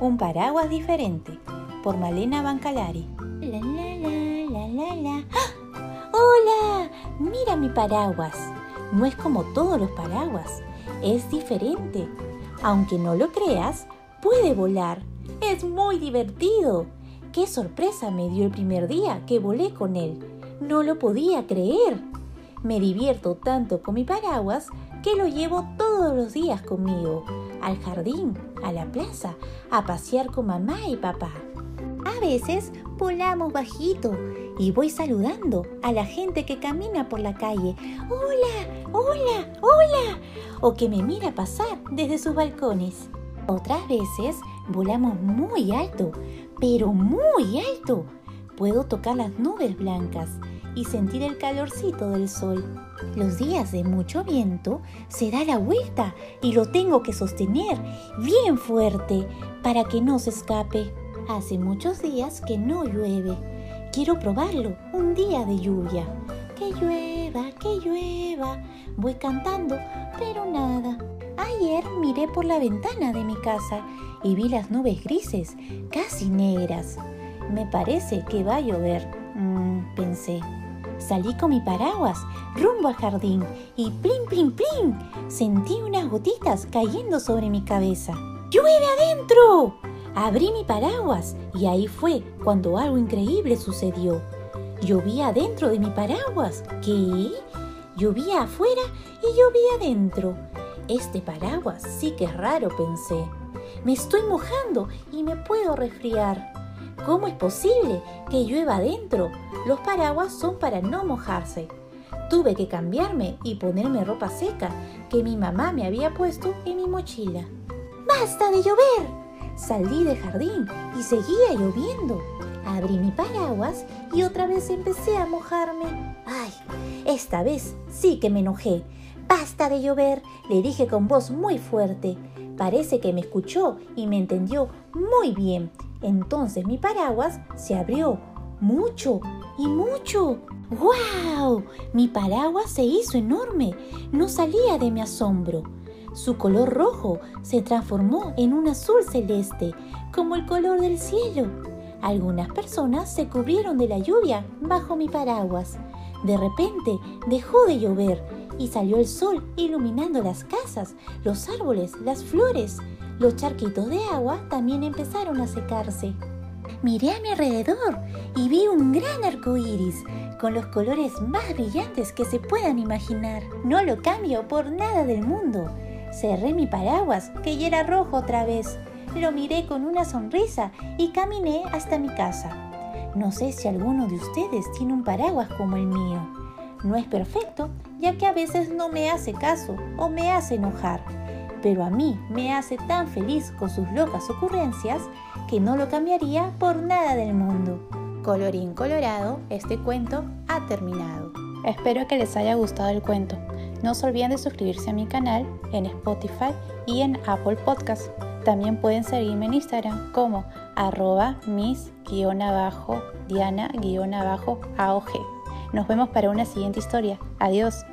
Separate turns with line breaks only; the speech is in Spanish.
Un paraguas diferente por Malena Bancalari. La, la, la, la, la, ¡Ah! ¡Hola! Mira mi paraguas. No es como todos los paraguas. Es diferente. Aunque no lo creas, puede volar. Es muy divertido. ¡Qué sorpresa me dio el primer día que volé con él! No lo podía creer. Me divierto tanto con mi paraguas que lo llevo todos los días conmigo, al jardín, a la plaza, a pasear con mamá y papá. A veces volamos bajito y voy saludando a la gente que camina por la calle. Hola, hola, hola. O que me mira pasar desde sus balcones. Otras veces volamos muy alto, pero muy alto. Puedo tocar las nubes blancas y sentir el calorcito del sol. Los días de mucho viento se da la vuelta y lo tengo que sostener bien fuerte para que no se escape. Hace muchos días que no llueve. Quiero probarlo, un día de lluvia. Que llueva, que llueva. Voy cantando, pero nada. Ayer miré por la ventana de mi casa y vi las nubes grises, casi negras. Me parece que va a llover, mm, pensé. Salí con mi paraguas rumbo al jardín y plin, plin, plin, sentí unas gotitas cayendo sobre mi cabeza. ¡Llueve adentro! Abrí mi paraguas y ahí fue cuando algo increíble sucedió. Llovía adentro de mi paraguas. ¿Qué? Llovía afuera y llovía adentro. Este paraguas sí que es raro, pensé. Me estoy mojando y me puedo resfriar. ¿Cómo es posible que llueva adentro? Los paraguas son para no mojarse. Tuve que cambiarme y ponerme ropa seca que mi mamá me había puesto en mi mochila. ¡Basta de llover! Salí del jardín y seguía lloviendo. Abrí mi paraguas y otra vez empecé a mojarme. ¡Ay! Esta vez sí que me enojé. ¡Basta de llover! le dije con voz muy fuerte. Parece que me escuchó y me entendió muy bien. Entonces mi paraguas se abrió mucho y mucho. ¡Wow! Mi paraguas se hizo enorme. No salía de mi asombro. Su color rojo se transformó en un azul celeste, como el color del cielo. Algunas personas se cubrieron de la lluvia bajo mi paraguas. De repente dejó de llover y salió el sol iluminando las casas, los árboles, las flores. Los charquitos de agua también empezaron a secarse. Miré a mi alrededor y vi un gran arco iris con los colores más brillantes que se puedan imaginar. No lo cambio por nada del mundo. Cerré mi paraguas, que ya era rojo otra vez. Lo miré con una sonrisa y caminé hasta mi casa. No sé si alguno de ustedes tiene un paraguas como el mío. No es perfecto, ya que a veces no me hace caso o me hace enojar, pero a mí me hace tan feliz con sus locas ocurrencias que no lo cambiaría por nada del mundo. Colorín colorado, este cuento ha terminado. Espero que les haya gustado el cuento. No se olviden de suscribirse a mi canal en Spotify y en Apple Podcast. También pueden seguirme en Instagram como arroba mis-diana-aog. Nos vemos para una siguiente historia. Adiós.